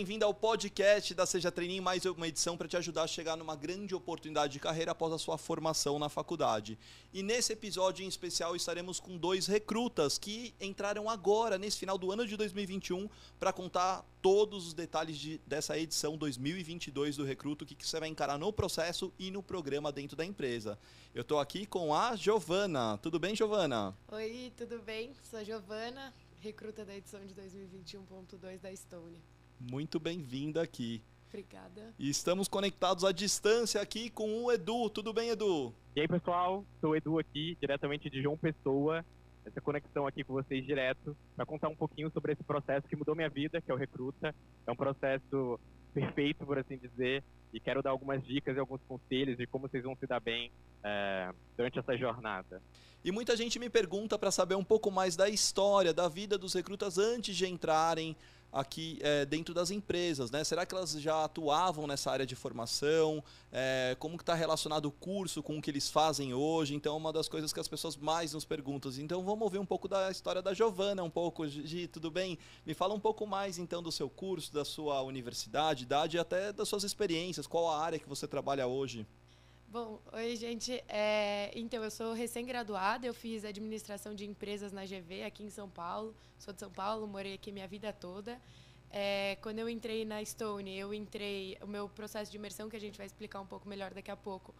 bem-vindo ao podcast da Seja Treininho, mais uma edição para te ajudar a chegar numa grande oportunidade de carreira após a sua formação na faculdade. E nesse episódio em especial estaremos com dois recrutas que entraram agora, nesse final do ano de 2021, para contar todos os detalhes de, dessa edição 2022 do Recruto, o que, que você vai encarar no processo e no programa dentro da empresa. Eu estou aqui com a Giovana. Tudo bem, Giovana? Oi, tudo bem? Sou a Giovana, recruta da edição de 2021.2 da Stone. Muito bem-vinda aqui. Obrigada. E estamos conectados à distância aqui com o Edu. Tudo bem, Edu? E aí, pessoal? Sou o Edu aqui, diretamente de João Pessoa. Essa conexão aqui com vocês direto, para contar um pouquinho sobre esse processo que mudou minha vida, que é o Recruta. É um processo perfeito, por assim dizer, e quero dar algumas dicas e alguns conselhos de como vocês vão se dar bem é, durante essa jornada. E muita gente me pergunta para saber um pouco mais da história, da vida dos recrutas antes de entrarem aqui é, dentro das empresas, né? Será que elas já atuavam nessa área de formação? É, como que está relacionado o curso com o que eles fazem hoje? Então, é uma das coisas que as pessoas mais nos perguntam. Então, vamos ouvir um pouco da história da Giovana, um pouco. Gi, tudo bem? Me fala um pouco mais, então, do seu curso, da sua universidade, idade e até das suas experiências. Qual a área que você trabalha hoje? Bom, oi gente. É, então, eu sou recém-graduada, eu fiz administração de empresas na GV aqui em São Paulo. Sou de São Paulo, morei aqui minha vida toda. É, quando eu entrei na Stone, eu entrei. O meu processo de imersão, que a gente vai explicar um pouco melhor daqui a pouco,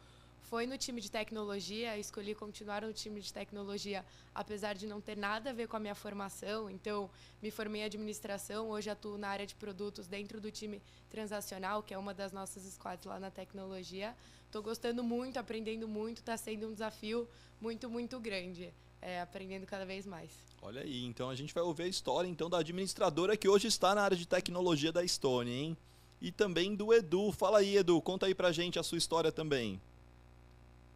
foi no time de tecnologia. Escolhi continuar no time de tecnologia, apesar de não ter nada a ver com a minha formação. Então, me formei em administração. Hoje atuo na área de produtos dentro do time transacional, que é uma das nossas squads lá na tecnologia. Estou gostando muito, aprendendo muito. Está sendo um desafio muito, muito grande. É, aprendendo cada vez mais. Olha aí, então a gente vai ouvir a história então da administradora que hoje está na área de tecnologia da Stone, hein? E também do Edu. Fala aí, Edu, conta aí pra gente a sua história também.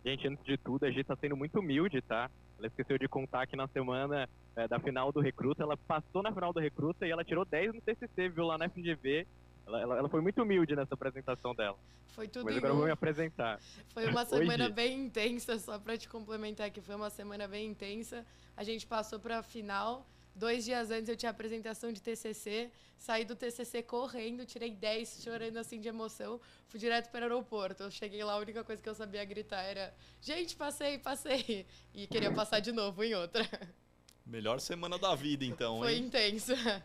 Gente, antes de tudo, a gente está sendo muito humilde, tá? Ela esqueceu de contar que na semana é, da final do Recruta, ela passou na final do Recruta e ela tirou 10 no TCC, viu, lá na FGV. Ela, ela, ela, foi muito humilde nessa apresentação dela. Foi tudo Mas agora eu vou me apresentar. Foi uma semana Hoje. bem intensa, só para te complementar que foi uma semana bem intensa. A gente passou para a final. Dois dias antes eu tinha apresentação de TCC, saí do TCC correndo, tirei 10, chorando assim de emoção, fui direto para o aeroporto. Eu cheguei lá, a única coisa que eu sabia gritar era: gente, passei, passei! E queria passar de novo em outra. Melhor semana da vida, então, Foi hein? Foi intensa.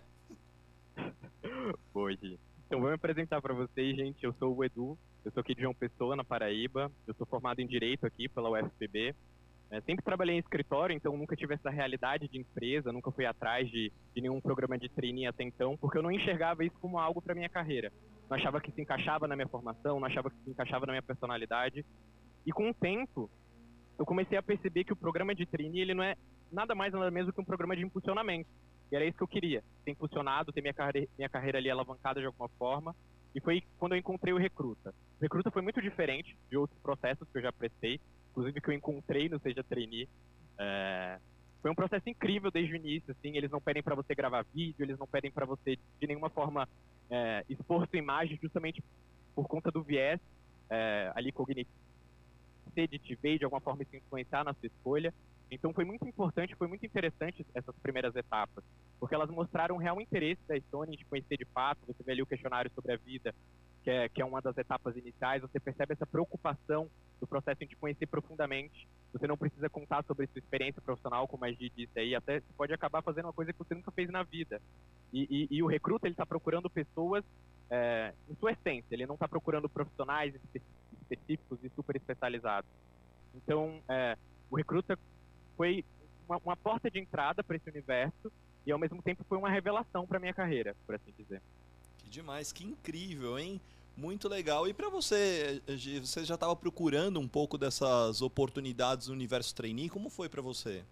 Foi. Então, vou me apresentar para vocês, gente. Eu sou o Edu, eu sou aqui de João Pessoa, na Paraíba. Eu sou formado em Direito aqui pela UFPB. É, sempre trabalhei em escritório, então nunca tive essa realidade de empresa, nunca fui atrás de, de nenhum programa de trainee até então, porque eu não enxergava isso como algo para minha carreira. Não achava que se encaixava na minha formação, não achava que se encaixava na minha personalidade. E com o tempo, eu comecei a perceber que o programa de trainee ele não é nada mais nada menos que um programa de impulsionamento. E era isso que eu queria, ter impulsionado, ter minha minha carreira ali alavancada de alguma forma. E foi quando eu encontrei o Recruta. O Recruta foi muito diferente de outros processos que eu já prestei inclusive que eu encontrei no Seja Trainee. É, foi um processo incrível desde o início, assim, eles não pedem para você gravar vídeo, eles não pedem para você de nenhuma forma é, expor sua imagem justamente por conta do viés é, ali cognitivo de te ver de alguma forma se influenciar na sua escolha. Então foi muito importante, foi muito interessante essas primeiras etapas, porque elas mostraram um real interesse da Stone de conhecer de fato, você vê ali o questionário sobre a vida, que é, que é uma das etapas iniciais, você percebe essa preocupação do processo de conhecer profundamente. Você não precisa contar sobre sua experiência profissional, como a Gi disse aí, até pode acabar fazendo uma coisa que você nunca fez na vida. E, e, e o recruta, ele está procurando pessoas é, em sua essência, ele não está procurando profissionais específicos e super especializados. Então, é, o recruta foi uma, uma porta de entrada para esse universo e, ao mesmo tempo, foi uma revelação para minha carreira, por assim dizer. Que demais, que incrível, hein? Muito legal. E para você, você já estava procurando um pouco dessas oportunidades no universo trainee? Como foi para você?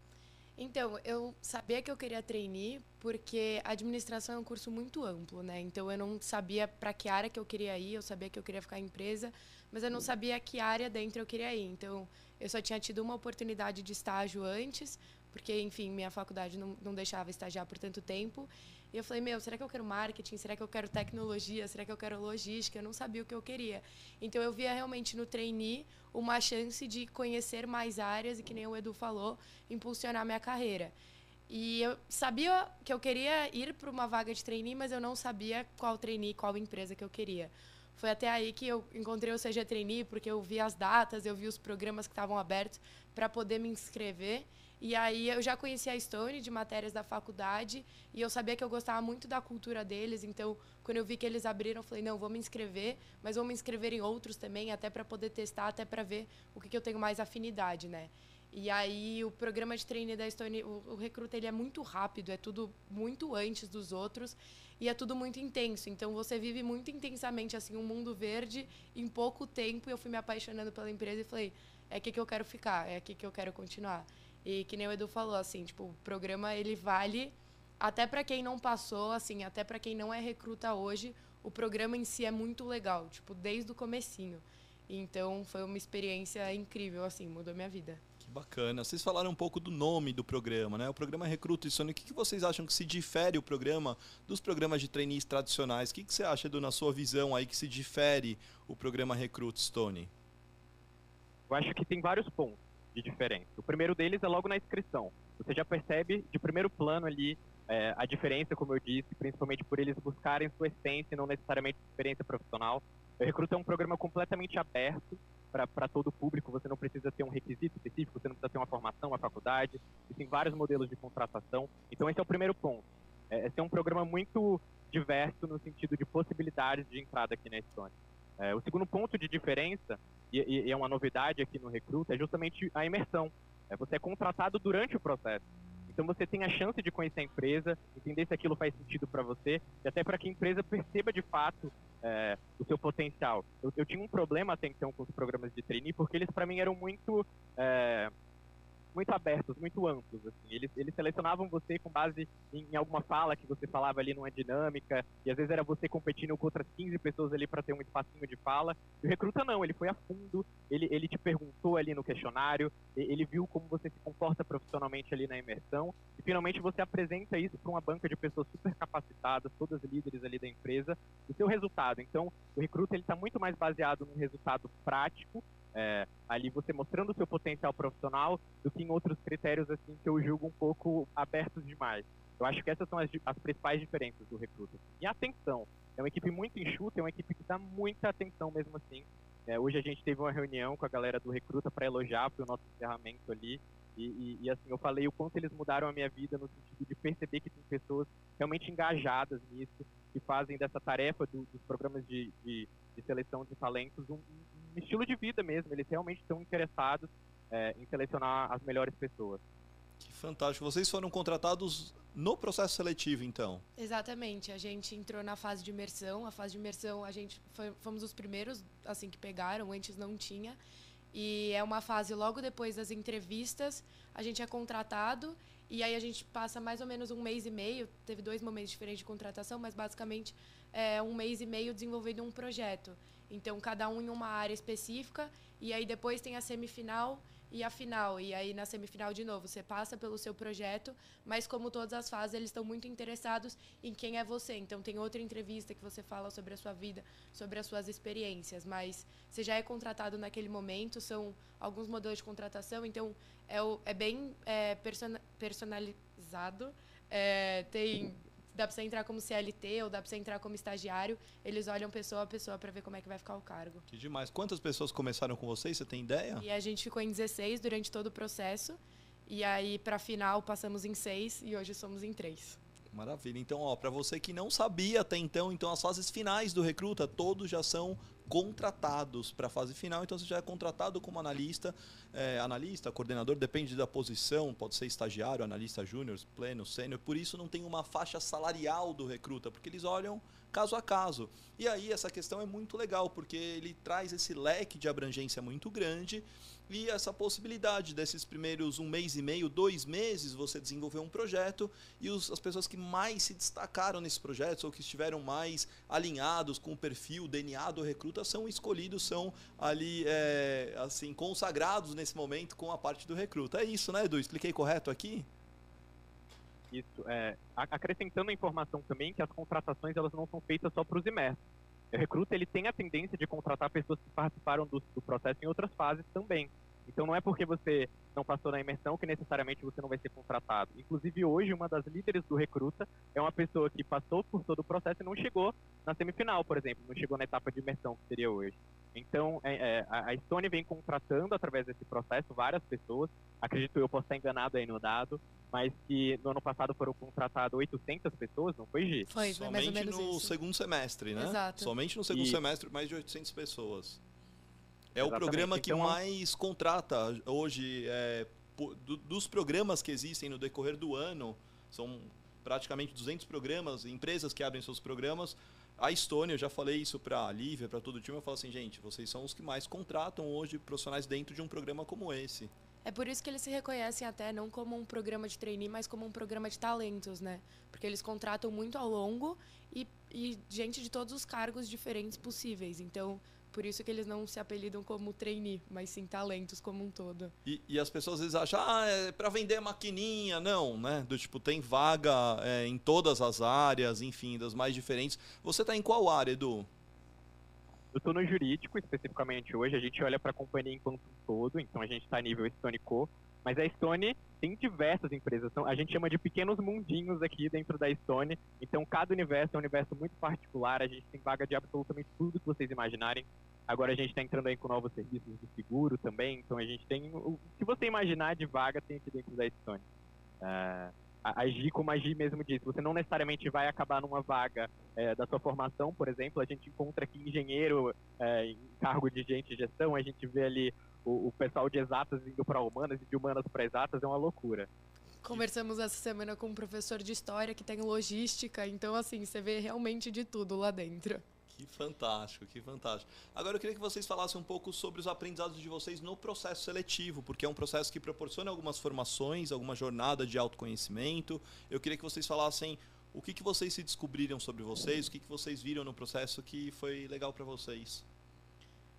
Então, eu sabia que eu queria trainee porque administração é um curso muito amplo, né? Então, eu não sabia para que área que eu queria ir, eu sabia que eu queria ficar em empresa, mas eu não sabia que área dentro eu queria ir. Então, eu só tinha tido uma oportunidade de estágio antes, porque, enfim, minha faculdade não, não deixava estagiar por tanto tempo. E eu falei, meu, será que eu quero marketing? Será que eu quero tecnologia? Será que eu quero logística? Eu não sabia o que eu queria. Então eu via realmente no trainee uma chance de conhecer mais áreas e, que nem o Edu falou, impulsionar minha carreira. E eu sabia que eu queria ir para uma vaga de trainee, mas eu não sabia qual trainee, qual empresa que eu queria. Foi até aí que eu encontrei o CG Trainee, porque eu vi as datas, eu vi os programas que estavam abertos para poder me inscrever. E aí eu já conhecia a Stone de matérias da faculdade e eu sabia que eu gostava muito da cultura deles, então quando eu vi que eles abriram, eu falei, não, vou me inscrever, mas vou me inscrever em outros também, até para poder testar, até para ver o que, que eu tenho mais afinidade, né? E aí o programa de treino da Stone, o, o recruta ele é muito rápido, é tudo muito antes dos outros e é tudo muito intenso. Então você vive muito intensamente assim um mundo verde em pouco tempo. Eu fui me apaixonando pela empresa e falei, é aqui que eu quero ficar, é aqui que eu quero continuar. E que nem o Edu falou assim, tipo, o programa ele vale até para quem não passou, assim, até para quem não é recruta hoje, o programa em si é muito legal, tipo, desde o comecinho. Então foi uma experiência incrível, assim, mudou minha vida. Que bacana. Vocês falaram um pouco do nome do programa, né? O programa Recruta e Sony. O que vocês acham que se difere o programa dos programas de trainees tradicionais? O que você acha, Edu, na sua visão aí, que se difere o programa Recruta Stone? Eu acho que tem vários pontos de diferença. O primeiro deles é logo na inscrição. Você já percebe de primeiro plano ali é, a diferença, como eu disse, principalmente por eles buscarem sua essência e não necessariamente experiência profissional. O Recruta é um programa completamente aberto para todo o público, você não precisa ter um requisito específico, você não precisa ter uma formação, uma faculdade, tem vários modelos de contratação. Então esse é o primeiro ponto. É, esse é um programa muito diverso no sentido de possibilidades de entrada aqui na Estônia. É, o segundo ponto de diferença, e, e, é uma novidade aqui no Recruta, é justamente a imersão. É, você é contratado durante o processo. Então você tem a chance de conhecer a empresa, entender se aquilo faz sentido para você, e até para que a empresa perceba de fato é, o seu potencial. Eu, eu, tinha um problema até então com os programas de trainee, porque eles para mim eram muito é, muito abertos, muito amplos. Assim. Eles, eles selecionavam você com base em, em, alguma fala que você falava ali numa dinâmica, e às vezes era você competindo com outras 15 pessoas ali para ter um espacinho de fala. E o recruta não, ele foi a fundo, ele, ele te perguntou ali no questionário, ele viu como você se comporta profissionalmente ali na imersão, e finalmente você apresenta isso para uma banca de pessoas super capacitadas, todas líderes ali da empresa, o seu resultado. Então, o recruta ele está muito mais baseado num resultado prático é, ali você mostrando o seu potencial profissional do que em outros critérios assim que eu julgo um pouco abertos demais. Eu acho que essas são as, as principais diferenças do recruta. E atenção. É uma equipe muito enxuta, é uma equipe que dá muita atenção mesmo assim. É, hoje a gente teve uma reunião com a galera do recruta para elogiar o nosso encerramento ali. E, e, e, assim, eu falei o quanto eles mudaram a minha vida no sentido de perceber que tem pessoas realmente engajadas nisso, que fazem dessa tarefa do, dos programas de, de, de, seleção de talentos um, estilo de vida mesmo. Eles realmente estão interessados é, em selecionar as melhores pessoas. Que fantástico. Vocês foram contratados no processo seletivo, então? Exatamente. A gente entrou na fase de imersão. A fase de imersão, a gente foi, fomos os primeiros assim que pegaram. Antes não tinha. E é uma fase logo depois das entrevistas. A gente é contratado e aí a gente passa mais ou menos um mês e meio. Teve dois momentos diferentes de contratação, mas basicamente é um mês e meio desenvolvendo um projeto. Então, cada um em uma área específica, e aí depois tem a semifinal e a final. E aí, na semifinal, de novo, você passa pelo seu projeto, mas como todas as fases, eles estão muito interessados em quem é você. Então, tem outra entrevista que você fala sobre a sua vida, sobre as suas experiências, mas você já é contratado naquele momento, são alguns modelos de contratação, então é, é bem é, personalizado. É, tem dá pra você entrar como CLT ou dá pra você entrar como estagiário. Eles olham pessoa a pessoa para ver como é que vai ficar o cargo. Que demais. Quantas pessoas começaram com vocês? Você tem ideia? E a gente ficou em 16 durante todo o processo. E aí, para final, passamos em 6 e hoje somos em 3. Maravilha. Então, ó, para você que não sabia até então, então as fases finais do recruta, todos já são contratados para a fase final, então você já é contratado como analista, é, analista, coordenador, depende da posição, pode ser estagiário, analista júnior, pleno, sênior, por isso não tem uma faixa salarial do recruta, porque eles olham caso a caso. E aí essa questão é muito legal, porque ele traz esse leque de abrangência muito grande e essa possibilidade desses primeiros um mês e meio, dois meses, você desenvolver um projeto e os, as pessoas que mais se destacaram nesses projetos ou que estiveram mais alinhados com o perfil, o DNA do recruta, são escolhidos, são ali é, assim consagrados nesse momento com a parte do recruta. É isso, né, Edu? Expliquei correto aqui? Isso. É, acrescentando a informação também que as contratações elas não são feitas só para os imersos. Recruta ele tem a tendência de contratar pessoas que participaram do, do processo em outras fases também. Então não é porque você não passou na imersão que necessariamente você não vai ser contratado. Inclusive hoje uma das líderes do recruta é uma pessoa que passou por todo o processo e não chegou na semifinal, por exemplo, não chegou na etapa de imersão que seria hoje. Então é, é, a Stone vem contratando através desse processo várias pessoas. Acredito eu posso estar enganado aí no dado, mas que no ano passado foram contratadas 800 pessoas, não foi, Gi? Foi, Somente mais ou menos no isso. segundo semestre, né? Exato. Somente no segundo E- semestre, mais de 800 pessoas. É o Exatamente. programa que Então, mais contrata hoje, é, dos programas que existem no decorrer do ano, são praticamente 200 programas, empresas que abrem seus programas. A Estônia, eu já falei isso para a Lívia, para todo o time, eu falo assim, gente, vocês são os que mais contratam hoje profissionais dentro de um programa como esse. É por isso que eles se reconhecem até não como um programa de trainee, mas como um programa de talentos, né? Porque eles contratam muito ao longo e, e gente de todos os cargos diferentes possíveis. Então, por isso que eles não se apelidam como trainee, mas sim talentos como um todo. E, e as pessoas às vezes acham, ah, é para vender maquininha. Não, né? Do tipo, tem vaga é, em todas as áreas, enfim, das mais diferentes. Você tá em qual área, Edu? Eu estou no jurídico, especificamente hoje. A gente olha para a companhia enquanto um todo, então a gente está nível Stone Co. Mas a Stone tem diversas empresas. Então, a gente chama de pequenos mundinhos aqui dentro da Stone. Então, cada universo é um universo muito particular. A gente tem vaga de absolutamente tudo que vocês imaginarem. Agora a gente está entrando aí com novos serviços de seguro também. Então, a gente tem o que você imaginar de vaga tem aqui dentro da Stone. Ah, a a Gi, como a Gi mesmo disse, você não necessariamente vai acabar numa vaga eh, da sua formação, por exemplo. A gente encontra aqui engenheiro eh, em cargo de gente de gestão, a gente vê ali o, o pessoal de exatas indo para humanas e de humanas para exatas, é uma loucura. Conversamos essa semana com um professor de história que tem logística, então assim, você vê realmente de tudo lá dentro. Que fantástico, que fantástico. Agora eu queria que vocês falassem um pouco sobre os aprendizados de vocês no processo seletivo, porque é um processo que proporciona algumas formações, alguma jornada de autoconhecimento. Eu queria que vocês falassem o que, que vocês se descobriram sobre vocês, o que, que vocês viram no processo que foi legal para vocês.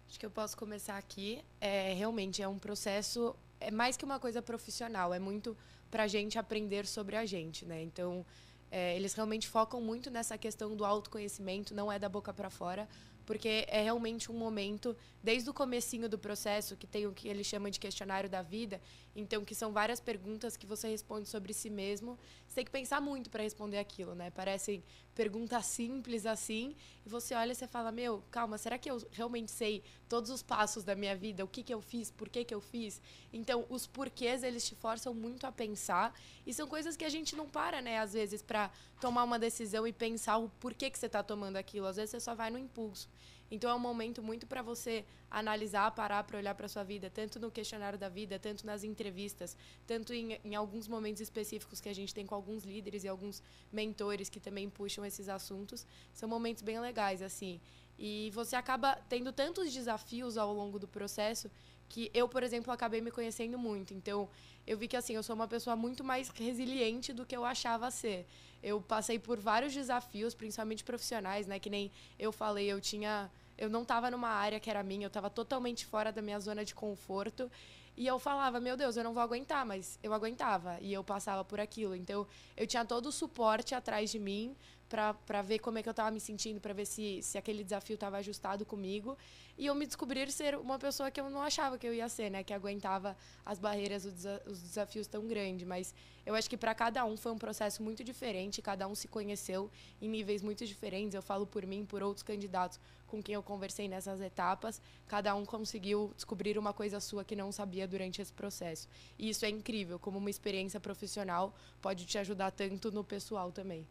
Acho que eu posso começar aqui. É, realmente é um processo, é mais que uma coisa profissional, é muito para a gente aprender sobre a gente, né? Então, é, eles realmente focam muito nessa questão do autoconhecimento, não é da boca para fora, porque é realmente um momento, desde o comecinho do processo, que tem o que eles chamam de questionário da vida, então que são várias perguntas que você responde sobre si mesmo. Você tem que pensar muito para responder aquilo, né? Parecem perguntas simples assim, e você olha e você fala: "Meu, calma, será que eu realmente sei todos os passos da minha vida? O que que eu fiz? Por que que eu fiz?" Então, os porquês eles te forçam muito a pensar, e são coisas que a gente não para, né, às vezes para tomar uma decisão e pensar o porquê que você está tomando aquilo. Às vezes você só vai no impulso. Então é um momento muito para você analisar, parar para olhar para sua vida, tanto no questionário da vida, tanto nas entrevistas, tanto em, em alguns momentos específicos que a gente tem com alguns líderes e alguns mentores que também puxam esses assuntos. São momentos bem legais, assim. E você acaba tendo tantos desafios ao longo do processo que eu, por exemplo, acabei me conhecendo muito. Então, eu vi que assim, eu sou uma pessoa muito mais resiliente do que eu achava ser. Eu passei por vários desafios, principalmente profissionais, né, que nem eu falei, eu tinha eu não estava numa área que era minha, eu estava totalmente fora da minha zona de conforto. E eu falava, meu Deus, eu não vou aguentar, mas eu aguentava e eu passava por aquilo. Então, eu tinha todo o suporte atrás de mim para ver como é que eu estava me sentindo, para ver se, se aquele desafio estava ajustado comigo. E eu me descobrir ser uma pessoa que eu não achava que eu ia ser, né? Que aguentava as barreiras, os, desa os desafios tão grandes. Mas eu acho que para cada um foi um processo muito diferente, cada um se conheceu em níveis muito diferentes. Eu falo por mim, por outros candidatos com quem eu conversei nessas etapas, cada um conseguiu descobrir uma coisa sua que não sabia durante esse processo. E isso é incrível, como uma experiência profissional pode te ajudar tanto no pessoal também.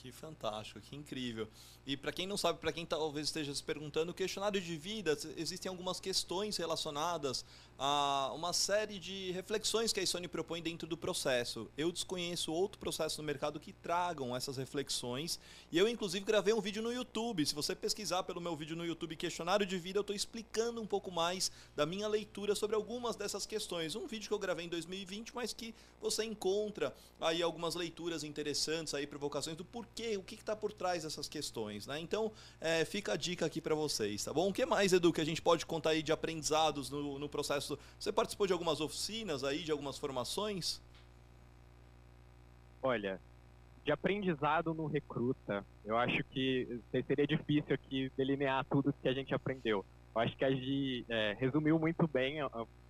Que fantástico, que incrível. E para quem não sabe, para quem talvez esteja se perguntando, o questionário de vida, existem algumas questões relacionadas a uma série de reflexões que a Sony propõe dentro do processo. Eu desconheço outro processo no mercado que tragam essas reflexões. E eu, inclusive, gravei um vídeo no YouTube. Se você pesquisar pelo meu vídeo no YouTube Questionário de Vida, eu estou explicando um pouco mais da minha leitura sobre algumas dessas questões. Um vídeo que eu gravei em 2020, mas que você encontra aí algumas leituras interessantes, aí provocações do porquê, o que está por trás dessas questões. Né? Então, é, fica a dica aqui para vocês, tá bom? O que mais, Edu, que a gente pode contar aí de aprendizados no, no processo? Você participou de algumas oficinas aí, de algumas formações? Olha, de aprendizado no recruta, eu acho que seria difícil aqui delinear tudo que a gente aprendeu. Eu acho que a Gi é, resumiu muito bem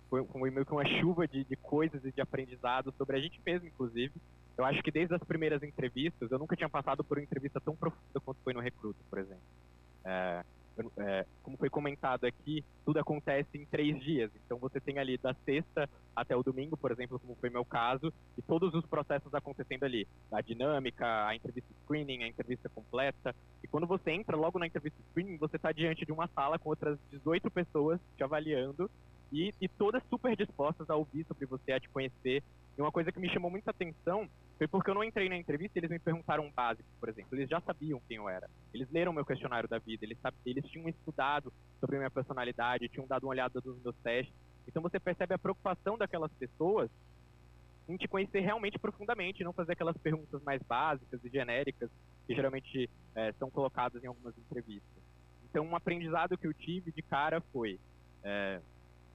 foi, foi meio que uma chuva de, de coisas e de aprendizado sobre a gente mesmo, inclusive. Eu acho que desde as primeiras entrevistas, eu nunca tinha passado por uma entrevista tão profunda quanto foi no Recruta, por exemplo. É, é, como foi comentado aqui, tudo acontece em três dias. Então você tem ali da sexta até o domingo, por exemplo, como foi meu caso, e todos os processos acontecendo ali. A dinâmica, a entrevista screening, a entrevista completa. E quando você entra logo na entrevista screening, você está diante de uma sala com outras 18 pessoas te avaliando e, e todas super dispostas a ouvir sobre você, a te conhecer. E uma coisa que me chamou muita atenção foi porque eu não entrei na entrevista e eles me perguntaram um básico, por exemplo. Eles já sabiam quem eu era. Eles leram meu questionário da vida, eles, eles tinham estudado sobre minha personalidade, tinham dado uma olhada nos meus testes. Então você percebe a preocupação daquelas pessoas em te conhecer realmente profundamente, não fazer aquelas perguntas mais básicas e genéricas que geralmente é, são colocadas em algumas entrevistas. Então, um aprendizado que eu tive de cara foi: é,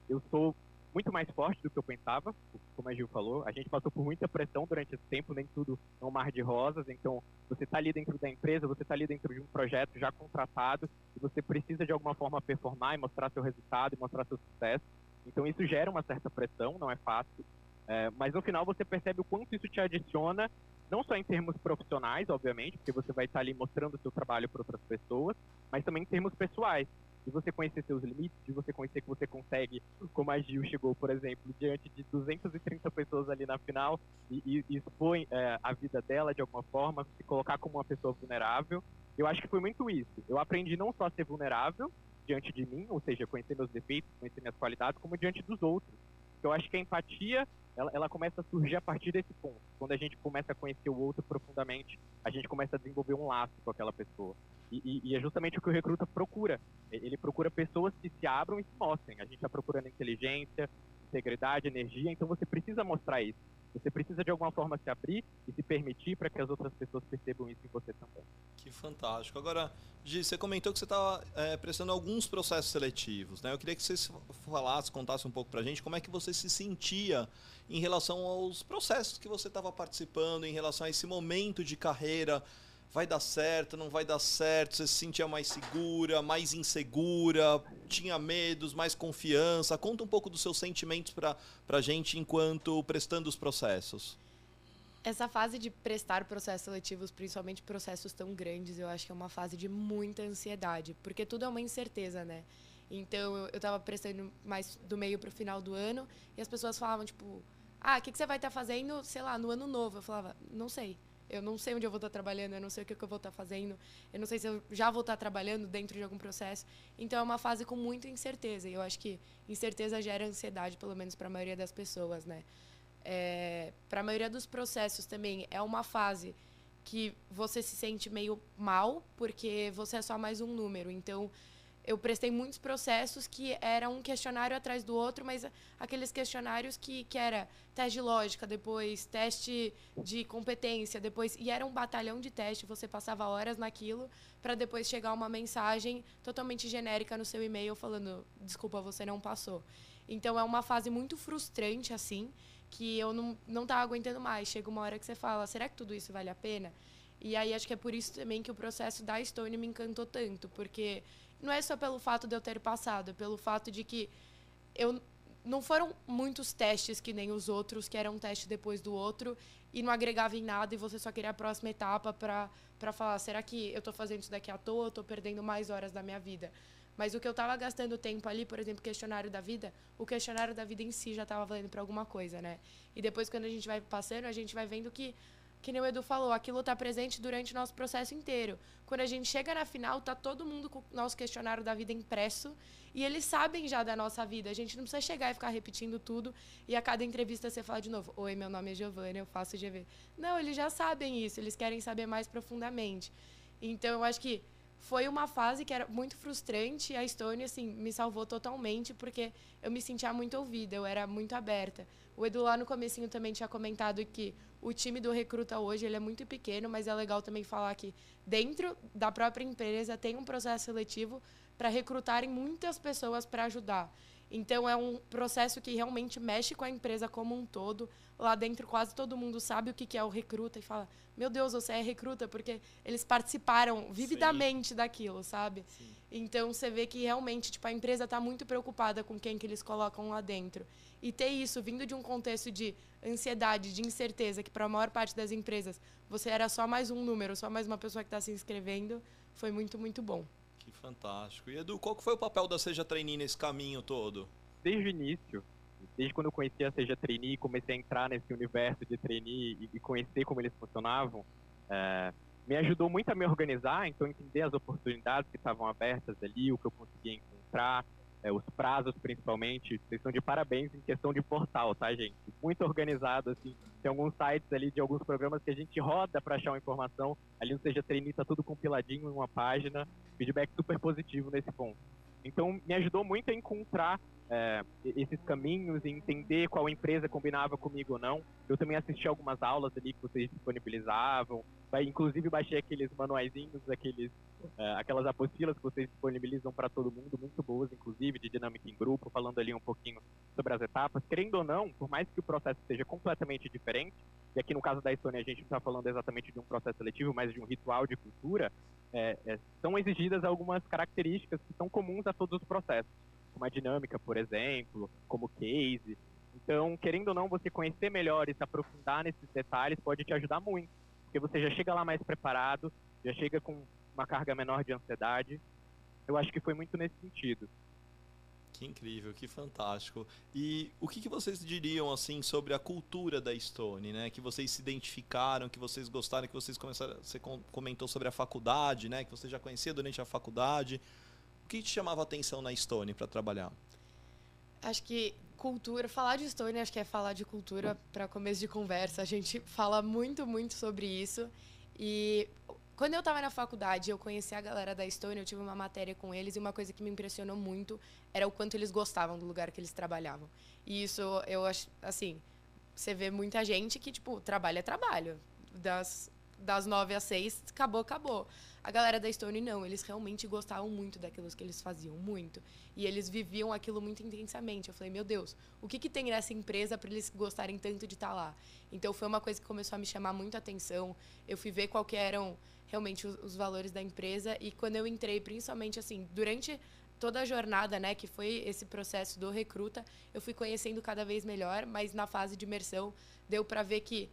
eu sou muito mais forte do que eu pensava, como a Gil falou. A gente passou por muita pressão durante esse tempo, nem tudo é um mar de rosas. Então, você está ali dentro da empresa, você está ali dentro de um projeto já contratado, e você precisa de alguma forma performar e mostrar seu resultado e mostrar seu sucesso. Então, isso gera uma certa pressão, não é fácil. É, mas no final você percebe o quanto isso te adiciona, não só em termos profissionais, obviamente, porque você vai estar ali mostrando seu trabalho para outras pessoas, mas também em termos pessoais de você conhecer seus limites, de você conhecer que você consegue, como a Gil chegou, por exemplo, diante de 230 pessoas ali na final e, e, expõe é, a vida dela de alguma forma, se colocar como uma pessoa vulnerável. Eu acho que foi muito isso. Eu aprendi não só a ser vulnerável diante de mim, ou seja, conhecer meus defeitos, conhecer minhas qualidades, como diante dos outros. Eu acho que a empatia ela, ela, começa a surgir a partir desse ponto. Quando a gente começa a conhecer o outro profundamente, a gente começa a desenvolver um laço com aquela pessoa. E, e, é justamente o que o recruta procura. Ele procura pessoas que se abram e se mostrem. A gente está procurando inteligência, integridade, energia, então você precisa mostrar isso. Você precisa de alguma forma se abrir e se permitir para que as outras pessoas percebam isso em você também. Que fantástico. Agora, Gi, você comentou que você estava é, prestando alguns processos seletivos. Né? Eu queria que você falasse, contasse um pouco para a gente como é que você se sentia em relação aos processos que você estava participando, em relação a esse momento de carreira vai dar certo, não vai dar certo, você se sentia mais segura, mais insegura, tinha medos, mais confiança. Conta um pouco dos seus sentimentos para a gente enquanto prestando os processos. Essa fase de prestar processos seletivos, principalmente processos tão grandes, eu acho que é uma fase de muita ansiedade, porque tudo é uma incerteza, né? Então eu, estava prestando mais do meio para o final do ano e as pessoas falavam, tipo, ah, o que, que você vai estar tá fazendo, sei lá, no ano novo? Eu falava, não sei. Eu não sei onde eu vou estar trabalhando, eu não sei o que, eu vou estar fazendo, eu não sei se eu já vou estar trabalhando dentro de algum processo. Então é uma fase com muita incerteza. E eu acho que incerteza gera ansiedade, pelo menos para a maioria das pessoas, né? É, para a maioria dos processos também é uma fase que você se sente meio mal, porque você é só mais um número. Então eu prestei muitos processos que era um questionário atrás do outro, mas aqueles questionários que, que era teste de lógica, depois teste de competência, depois e era um batalhão de teste, você passava horas naquilo para depois chegar uma mensagem totalmente genérica no seu e-mail falando desculpa, você não passou. Então é uma fase muito frustrante assim, que eu não não tava aguentando mais. Chega uma hora que você fala, será que tudo isso vale a pena? E aí acho que é por isso também que o processo da Stone me encantou tanto, porque não é só pelo fato de eu ter passado, é pelo fato de que eu não foram muitos testes que nem os outros, que eram um teste depois do outro e não agregava em nada e você só queria a próxima etapa para para falar, será que eu estou fazendo isso daqui à toa, estou perdendo mais horas da minha vida? Mas o que eu estava gastando tempo ali, por exemplo, questionário da vida, o questionário da vida em si já estava valendo para alguma coisa, né? E depois quando a gente vai passando, a gente vai vendo que que nem o Edu falou, aquilo está presente durante o nosso processo inteiro. Quando a gente chega na final, tá todo mundo com o nosso questionário da vida impresso e eles sabem já da nossa vida. A gente não precisa chegar e ficar repetindo tudo e a cada entrevista você fala de novo: Oi, meu nome é Giovana, eu faço GV. Não, eles já sabem isso, eles querem saber mais profundamente. Então, eu acho que foi uma fase que era muito frustrante e a Stone assim me salvou totalmente porque eu me sentia muito ouvida, eu era muito aberta. O Edu lá no comecinho também tinha comentado que o time do Recruta hoje ele é muito pequeno, mas é legal também falar que dentro da própria empresa tem um processo seletivo para recrutarem muitas pessoas para ajudar. Então é um processo que realmente mexe com a empresa como um todo. Lá dentro quase todo mundo sabe o que é o recruta e fala: "Meu Deus, você é recruta", porque eles participaram vividamente Sim. daquilo, sabe? Sim. Então você vê que realmente tipo a empresa está muito preocupada com quem que eles colocam lá dentro. E ter isso vindo de um contexto de ansiedade, de incerteza, que para a maior parte das empresas você era só mais um número, só mais uma pessoa que está se inscrevendo, foi muito, muito bom. Que fantástico. E Edu, qual foi o papel da Seja Trainee nesse caminho todo? Desde o início, desde quando eu conheci a Seja Trainee, comecei a entrar nesse universo de trainee e, conhecer como eles funcionavam, é, me ajudou muito a me organizar, então entender as oportunidades que estavam abertas ali, o que eu conseguia encontrar, é, os prazos principalmente, vocês estão de parabéns em questão de portal, tá, gente? Muito organizado, assim. Tem alguns sites ali de alguns programas que a gente roda para achar uma informação. Ali no Seja Trainee tá tudo compiladinho em uma página. Feedback super positivo nesse ponto. Então, me ajudou muito a encontrar é, esses caminhos e entender qual empresa combinava comigo ou não. Eu também assisti algumas aulas ali que vocês disponibilizavam, inclusive baixei aqueles manuaizinhos, aqueles, é, aquelas apostilas que vocês disponibilizam para todo mundo, muito boas, inclusive, de dinâmica em grupo, falando ali um pouquinho sobre as etapas. Querendo ou não, por mais que o processo seja completamente diferente, e aqui no caso da Estônia a gente não está falando exatamente de um processo seletivo, mas de um ritual de cultura, é, é, são exigidas algumas características que são comuns a todos os processos como a dinâmica, por exemplo, como case. Então, querendo ou não, você conhecer melhor e se aprofundar nesses detalhes pode te ajudar muito, porque você já chega lá mais preparado, já chega com uma carga menor de ansiedade. Eu acho que foi muito nesse sentido. Que incrível, que fantástico. E o que, que vocês diriam assim sobre a cultura da Stone, né? Que vocês se identificaram, que vocês gostaram, que vocês começaram, você comentou sobre a faculdade, né? Que você já conhecia durante a faculdade. O que te chamava a atenção na Stone para trabalhar? Acho que cultura, falar de Stone, acho que é falar de cultura para começo de conversa. A gente fala muito, muito sobre isso. E quando eu estava na faculdade, eu conheci a galera da Stone, eu tive uma matéria com eles e uma coisa que me impressionou muito era o quanto eles gostavam do lugar que eles trabalhavam. E isso eu acho, assim, você vê muita gente que tipo, trabalho é trabalho. Das das nove às seis, acabou, acabou. A galera da Stone não, eles realmente gostavam muito daquilo que eles faziam, muito. E eles viviam aquilo muito intensamente. Eu falei, meu Deus, o que, que tem nessa empresa para eles gostarem tanto de estar tá lá? Então foi uma coisa que começou a me chamar muito a atenção. Eu fui ver qual eram realmente os, os valores da empresa e quando eu entrei, principalmente assim, durante toda a jornada, né, que foi esse processo do recruta, eu fui conhecendo cada vez melhor, mas na fase de imersão deu para ver que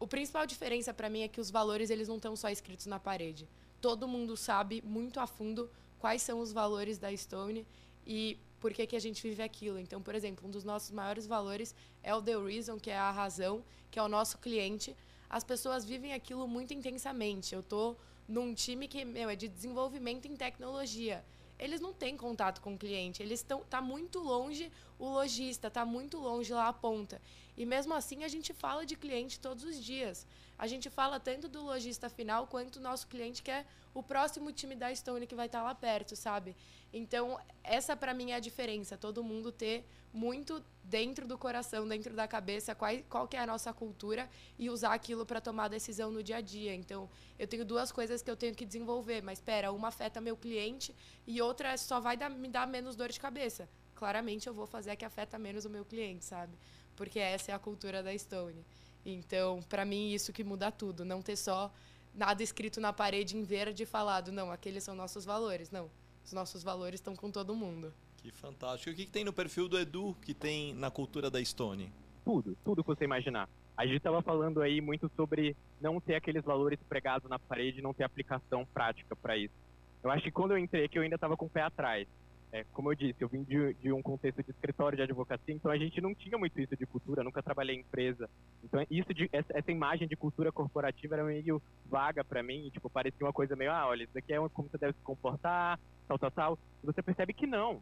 o principal diferença para mim é que os valores eles não estão só escritos na parede todo mundo sabe muito a fundo quais são os valores da Stone e por que, que a gente vive aquilo. Então, por exemplo, um dos nossos maiores valores é o The Reason, que é a razão, que é o nosso cliente. As pessoas vivem aquilo muito intensamente. Eu estou num time que meu, é de desenvolvimento em tecnologia eles não têm contato com o cliente, eles estão tá muito longe o lojista, está muito longe lá a ponta. E mesmo assim a gente fala de cliente todos os dias. A gente fala tanto do lojista final quanto do nosso cliente que é o próximo time da Stone que vai estar tá lá perto, sabe? Então, essa para mim é a diferença, todo mundo ter muito dentro do coração, dentro da cabeça, qual, qual que é a nossa cultura e usar aquilo para tomar decisão no dia a dia. Então, eu tenho duas coisas que eu tenho que desenvolver, mas espera, uma afeta meu cliente e outra só vai dar, me dar menos dor de cabeça. Claramente eu vou fazer a que afeta menos o meu cliente, sabe? Porque essa é a cultura da Stone. Então, para mim isso que muda tudo, não ter só nada escrito na parede em verde falado, não, aqueles são nossos valores, não. Os nossos valores estão com todo mundo. Que fantástico. E o que, que tem no perfil do Edu que tem na cultura da Stone? Tudo, tudo que você imaginar. A gente estava falando aí muito sobre não ter aqueles valores pregados na parede, não ter aplicação prática para isso. Eu acho que quando eu entrei aqui eu ainda estava com o pé atrás. É, como eu disse, eu vim de, de, um contexto de escritório de advocacia, então a gente não tinha muito isso de cultura, nunca trabalhei em empresa. Então isso de, essa, essa imagem de cultura corporativa era meio vaga para mim, tipo, parecia uma coisa meio, ah, olha, isso aqui é como você deve se comportar, tal, tal, tal. E você percebe que não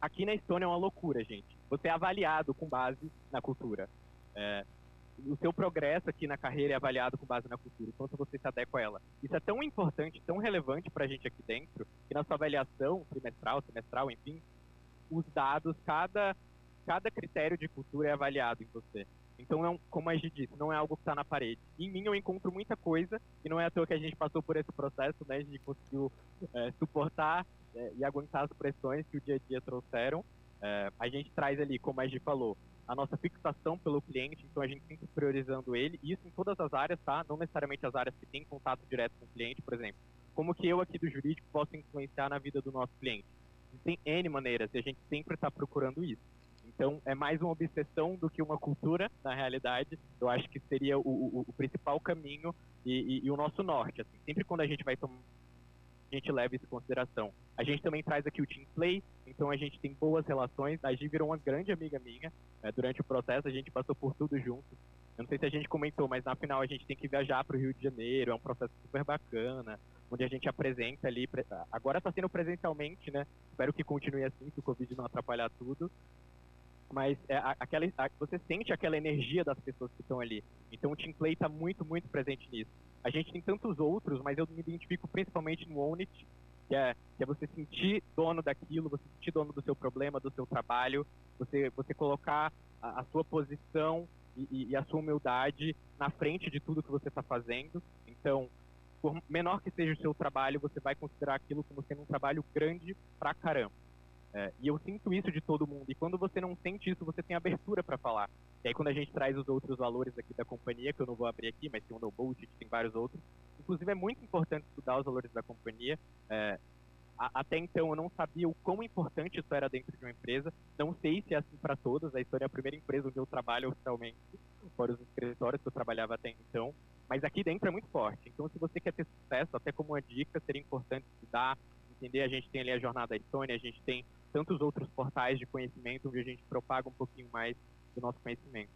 aqui na Estônia é uma loucura, gente. Você é avaliado com base na cultura. É, o seu progresso aqui na carreira é avaliado com base na cultura, quanto você se adequa a ela. Isso é tão importante, tão relevante para a gente aqui dentro, que na sua avaliação trimestral, semestral, enfim, os dados, cada, cada critério de cultura é avaliado em você. Então, é como a gente disse, não é algo que está na parede. Em mim eu encontro muita coisa, e não é à toa que a gente passou por esse processo, né, de conseguir é, suportar é, e aguentar as pressões que o dia a dia trouxeram. É, a gente traz ali, como a gente falou, a nossa fixação pelo cliente, então a gente sempre priorizando ele, isso em todas as áreas, tá? Não necessariamente as áreas que têm contato direto com o cliente, por exemplo. Como que eu aqui do jurídico posso influenciar na vida do nosso cliente? Tem N maneiras e a gente sempre está procurando isso. Então, é mais uma obsessão do que uma cultura, na realidade. Eu acho que seria o, o, o principal caminho e, e, e, o nosso norte. Assim. Sempre quando a gente vai tomar, a gente leva isso em consideração. A gente também traz aqui o Team Play, então a gente tem boas relações. A Gi virou uma grande amiga minha né, durante o processo, a gente passou por tudo junto. Eu não sei se a gente comentou, mas na final a gente tem que viajar para o Rio de Janeiro, é um processo super bacana, onde a gente apresenta ali. Agora está sendo presencialmente, né? Espero que continue assim, se o Covid não atrapalhar tudo mas é, aquela, você sente aquela energia das pessoas que estão ali. Então o Team Play está muito, muito presente nisso. A gente tem tantos outros, mas eu me identifico principalmente no Own It, que é, que é você sentir dono daquilo, você sentir dono do seu problema, do seu trabalho, você, você colocar a, a sua posição e, e, a sua humildade na frente de tudo que você está fazendo. Então, por menor que seja o seu trabalho, você vai considerar aquilo como sendo um trabalho grande pra caramba. É, e eu sinto isso de todo mundo. E quando você não sente isso, você tem abertura para falar. E aí quando a gente traz os outros valores aqui da companhia, que eu não vou abrir aqui, mas tem o No Bullshit, tem vários outros. Inclusive é muito importante estudar os valores da companhia. É, a, até então eu não sabia o quão importante isso era dentro de uma empresa. Não sei se é assim para todas. A história é a primeira empresa onde eu trabalho oficialmente, fora os escritórios que eu trabalhava até então. Mas aqui dentro é muito forte. Então se você quer ter sucesso, até como uma dica, seria importante estudar, entender. A gente tem ali a Jornada Estônia, a gente tem tantos outros portais de conhecimento onde a gente propaga um pouquinho mais do nosso conhecimento.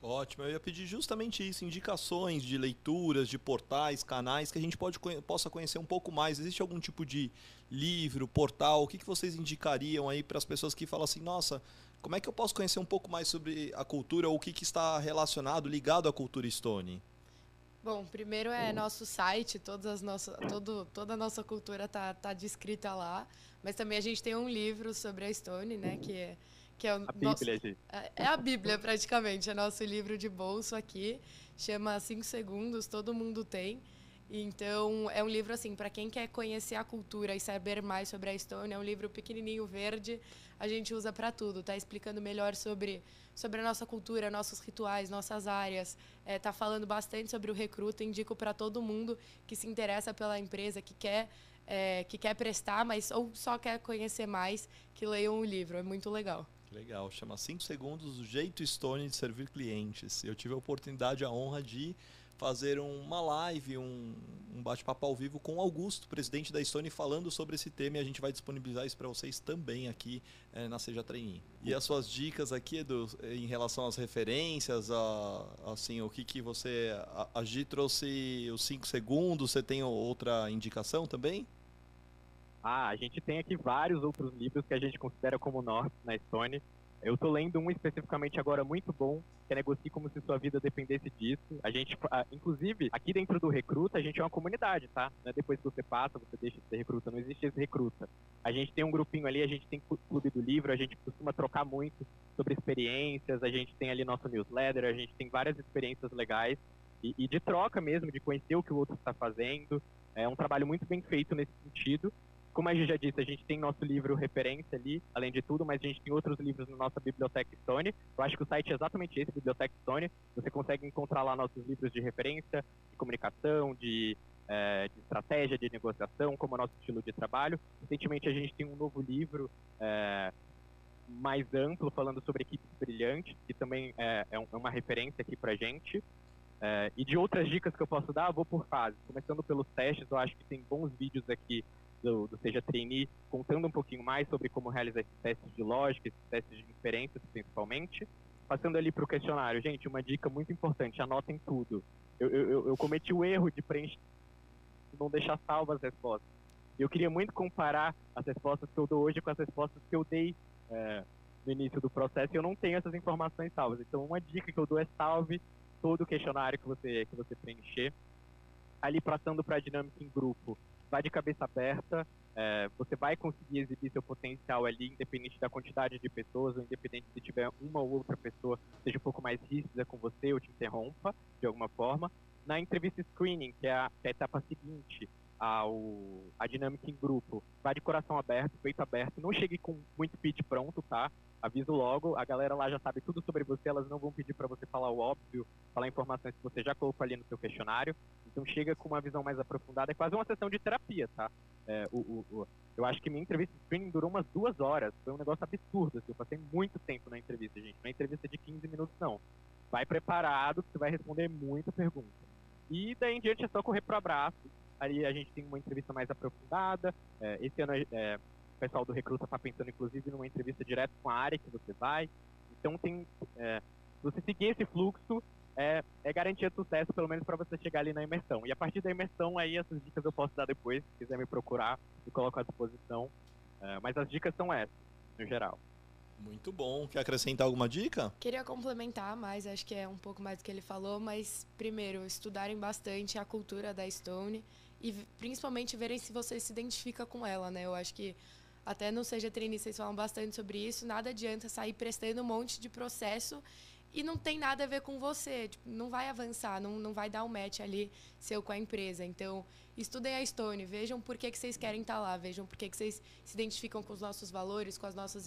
Ótimo, eu ia pedir justamente isso, indicações de leituras, de portais, canais que a gente pode, possa conhecer um pouco mais. Existe algum tipo de livro, portal? O que, que vocês indicariam aí para as pessoas que falam assim, nossa, como é que eu posso conhecer um pouco mais sobre a cultura ou o que, que está relacionado, ligado à cultura Stone? Bom, primeiro é nosso site, todas as nossas, todo, toda a nossa cultura está tá descrita lá. Mas também a gente tem um livro sobre a Stone, né? Que é, que é o a nosso, Bíblia, é, é a Bíblia, praticamente. É nosso livro de bolso aqui. Chama Cinco Segundos, Todo Mundo Tem. Então, é um livro, assim, para quem quer conhecer a cultura e saber mais sobre a Stone. É um livro pequenininho, verde. A gente usa para tudo. Tá explicando melhor sobre, sobre a nossa cultura, nossos rituais, nossas áreas. É, tá falando bastante sobre o recruta. Indico para todo mundo que se interessa pela empresa, que quer é, que quer prestar, mas ou só quer conhecer mais, que leiam o livro. É muito legal. Legal, chama 5 segundos o jeito Stone de servir clientes. Eu tive a oportunidade, a honra de fazer uma live, um, um bate-papo ao vivo com Augusto, presidente da Stone, falando sobre esse tema e a gente vai disponibilizar isso para vocês também aqui é, na Seja Trainee. E as suas dicas aqui, Edu, em relação às referências, a, assim, o que, que você... A, a Gi trouxe os 5 segundos, você tem outra indicação também? Ah, a gente tem aqui vários outros livros que a gente considera como norte na Stone. Eu tô lendo um especificamente agora muito bom, que é Negocie como se sua vida dependesse disso. A gente, inclusive, aqui dentro do Recruta, a gente é uma comunidade, tá? É depois que você passa, você deixa de ser recruta, não existe esse recruta. A gente tem um grupinho ali, a gente tem clube do livro, a gente costuma trocar muito sobre experiências, a gente tem ali nosso newsletter, a gente tem várias experiências legais e, e de troca mesmo, de conhecer o que o outro está fazendo. É um trabalho muito bem feito nesse sentido como a gente já disse, a gente tem nosso livro referência ali, além de tudo, mas a gente tem outros livros na nossa biblioteca Stone. Eu acho que o site é exatamente esse, Biblioteca Stone. Você consegue encontrar lá nossos livros de referência, de comunicação, de, é, de estratégia, de negociação, como é o nosso estilo de trabalho. Recentemente a gente tem um novo livro é, mais amplo, falando sobre equipes brilhantes, que também é, é, é uma referência aqui pra gente. É, e de outras dicas que eu posso dar, vou por fases. Começando pelos testes, eu acho que tem bons vídeos aqui do, do Seja Trainee, contando um pouquinho mais sobre como realizar esses testes de lógica, esses testes de inferências, principalmente. Passando ali para o questionário, gente, uma dica muito importante, anotem tudo. Eu, eu, eu cometi o erro de preencher, não deixar salvas as respostas. Eu queria muito comparar as respostas que eu dou hoje com as respostas que eu dei é, no início do processo e eu não tenho essas informações salvas. Então, uma dica que eu dou é salve todo o questionário que você, que você preencher. Ali, passando para a dinâmica em grupo, vai de cabeça aberta, é, você vai conseguir exibir seu potencial ali, independente da quantidade de pessoas, ou independente se tiver uma ou outra pessoa seja um pouco mais rígida com você ou te interrompa de alguma forma. Na entrevista screening, que é a, que é a etapa seguinte, ao, a dinâmica em grupo, vá de coração aberto, peito aberto, não chegue com muito pitch pronto, tá? Aviso logo, a galera lá já sabe tudo sobre você, elas não vão pedir para você falar o óbvio, falar informações que você já colocou ali no seu questionário. Então chega com uma visão mais aprofundada, é quase uma sessão de terapia, tá? É, o, o, o, eu acho que minha entrevista de screening durou umas duas horas, foi um negócio absurdo, assim, eu passei muito tempo na entrevista, gente. Não é entrevista de 15 minutos, não. Vai preparado, que você vai responder muita pergunta. E daí em diante é só correr pro abraço, ali a gente tem uma entrevista mais aprofundada. É, esse ano é, o pessoal do Recruta está pensando, inclusive, numa entrevista direto com a área que você vai. Então, tem, é, se você seguir esse fluxo, é, é garantia de sucesso, pelo menos para você chegar ali na imersão. E a partir da imersão, aí essas dicas eu posso dar depois, se quiser me procurar, e coloco à disposição. É, mas as dicas são essas, no geral. Muito bom. Quer acrescentar alguma dica? Queria complementar mais, acho que é um pouco mais do que ele falou, mas primeiro, estudarem bastante a cultura da Stone e principalmente verem se você se identifica com ela, né? Eu acho que até no Seja Trainee vocês falam bastante sobre isso, nada adianta sair prestando um monte de processo e não tem nada a ver com você, tipo, não vai avançar, não, não vai dar um match ali seu com a empresa. Então, estudem a Stone, vejam por que, que vocês querem estar lá, vejam por que, que vocês se identificam com os nossos valores, com as nossas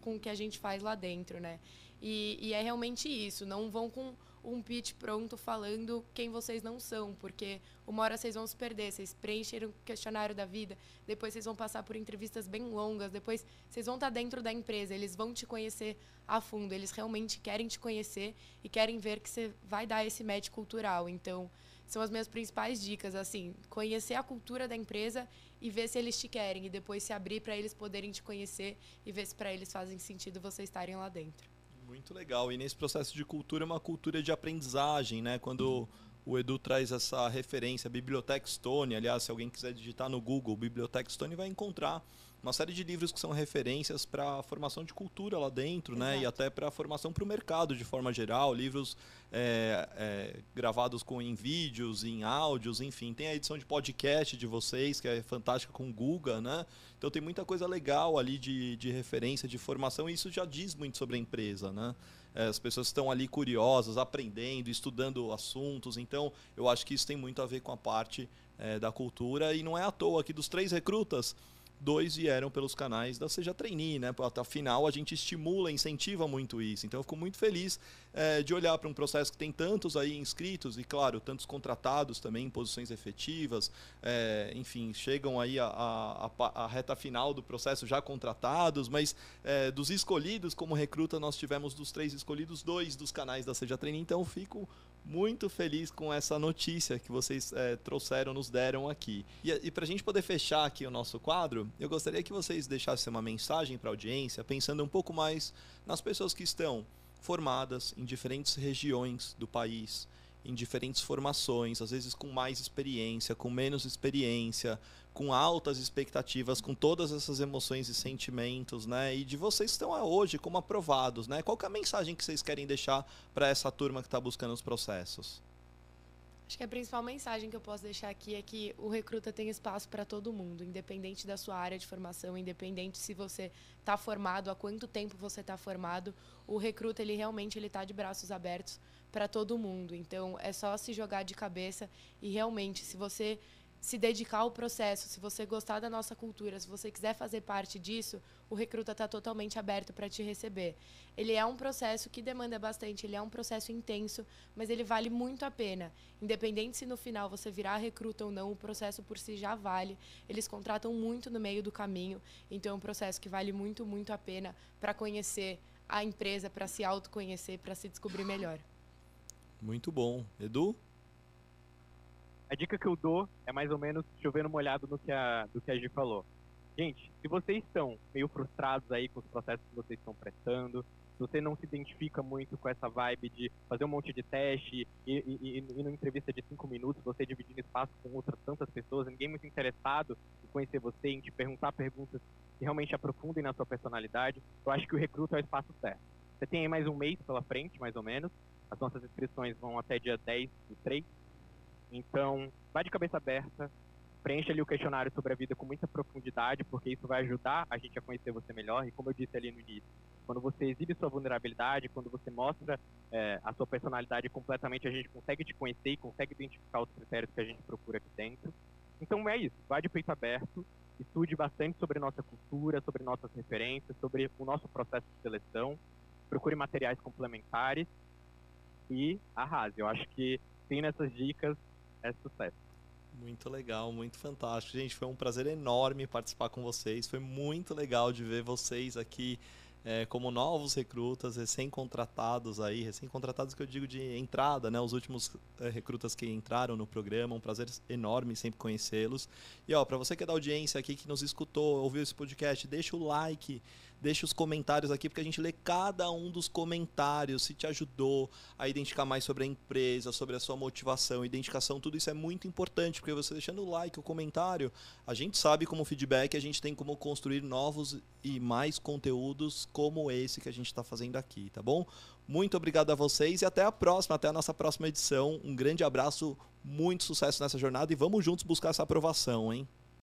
com o que a gente faz lá dentro, né? E, e é realmente isso, não vão com um pitch pronto falando quem vocês não são, porque uma hora vocês vão se perder, vocês preencheram o questionário da vida, depois vocês vão passar por entrevistas bem longas, depois vocês vão estar dentro da empresa, eles vão te conhecer a fundo, eles realmente querem te conhecer e querem ver que você vai dar esse match cultural. Então, são as minhas principais dicas, assim, conhecer a cultura da empresa e ver se eles te querem e depois se abrir para eles poderem te conhecer e ver se para eles fazem sentido você estarem lá dentro. Muito legal. E nesse processo de cultura é uma cultura de aprendizagem, né? Quando o Edu traz essa referência, Biblioteca Stone, aliás, se alguém quiser digitar no Google Biblioteca Stone, vai encontrar uma série de livros que são referências para a formação de cultura lá dentro, Exato. né? E até para a formação para o mercado de forma geral. Livros é, é, gravados com em vídeos, em áudios, enfim. Tem a edição de podcast de vocês, que é fantástica com o Guga, né? Então tem muita coisa legal ali de, de referência, de formação, e isso já diz muito sobre a empresa, né? É, as pessoas estão ali curiosas, aprendendo, estudando assuntos. Então, eu acho que isso tem muito a ver com a parte é, da cultura. E não é à toa que dos três recrutas, dois vieram pelos canais da Seja Trainee, né? Afinal, a gente estimula, incentiva muito isso. Então, eu fico muito feliz é, de olhar para um processo que tem tantos aí inscritos e, claro, tantos contratados também em posições efetivas. É, enfim, chegam aí a, a, a, a, reta final do processo já contratados, mas é, dos escolhidos como recruta, nós tivemos dos três escolhidos, dois dos canais da Seja Trainee. Então, fico muito feliz com essa notícia que vocês é, trouxeram, nos deram aqui. E, e para a gente poder fechar aqui o nosso quadro, eu gostaria que vocês deixassem uma mensagem para a audiência, pensando um pouco mais nas pessoas que estão formadas em diferentes regiões do país, em diferentes formações, às vezes com mais experiência, com menos experiência, com altas expectativas, com todas essas emoções e sentimentos, né? E de vocês estão hoje como aprovados, né? Qual é a mensagem que vocês querem deixar para essa turma que está buscando os processos? Acho que a principal mensagem que eu posso deixar aqui é que o recruta tem espaço para todo mundo, independente da sua área de formação, independente se você está formado, há quanto tempo você está formado, o recruta ele realmente ele está de braços abertos para todo mundo. Então é só se jogar de cabeça e realmente, se você se dedicar ao processo, se você gostar da nossa cultura, se você quiser fazer parte disso, o recruta está totalmente aberto para te receber. Ele é um processo que demanda bastante, ele é um processo intenso, mas ele vale muito a pena. Independente se no final você virar recruta ou não, o processo por si já vale. Eles contratam muito no meio do caminho, então é um processo que vale muito, muito a pena para conhecer a empresa, para se autoconhecer, para se descobrir melhor. Muito bom. Edu? A dica que eu dou é mais ou menos chovendo molhado no que a, do que a Gi falou. Gente, se vocês estão meio frustrados aí com os processos que vocês estão prestando, se você não se identifica muito com essa vibe de fazer um monte de teste e, e, e, numa entrevista de cinco minutos você dividindo espaço com outras tantas pessoas, ninguém muito interessado em conhecer você, em te perguntar perguntas que realmente aprofundem na sua personalidade, eu acho que o recruta é o espaço certo. Você tem aí mais um mês pela frente, mais ou menos. As nossas inscrições vão até dia 10 do 3. Então, vai de cabeça aberta, preencha ali o questionário sobre a vida com muita profundidade, porque isso vai ajudar a gente a conhecer você melhor. E como eu disse ali no início, quando você exibe sua vulnerabilidade, quando você mostra é, a sua personalidade completamente, a gente consegue te conhecer e consegue identificar os critérios que a gente procura aqui dentro. Então é isso, vai de peito aberto, estude bastante sobre nossa cultura, sobre nossas referências, sobre o nosso processo de seleção, procure materiais complementares e arrase. Eu acho que tem nessas dicas é sucesso. Muito legal, muito fantástico. Gente, foi um prazer enorme participar com vocês. Foi muito legal de ver vocês aqui é, como novos recrutas, recém-contratados aí, recém-contratados que eu digo de entrada, né? Os últimos é, recrutas que entraram no programa, um prazer enorme sempre conhecê-los. E ó, para você que é da audiência aqui, que nos escutou, ouviu esse podcast, deixa o like, deixa os comentários aqui, porque a gente lê cada um dos comentários, se te ajudou a identificar mais sobre a empresa, sobre a sua motivação, identificação, tudo isso é muito importante, porque você deixando o like, o comentário, a gente sabe como feedback, a gente tem como construir novos e mais conteúdos como esse que a gente está fazendo aqui, tá bom? Muito obrigado a vocês e até a próxima, até a nossa próxima edição. Um grande abraço, muito sucesso nessa jornada e vamos juntos buscar essa aprovação, hein?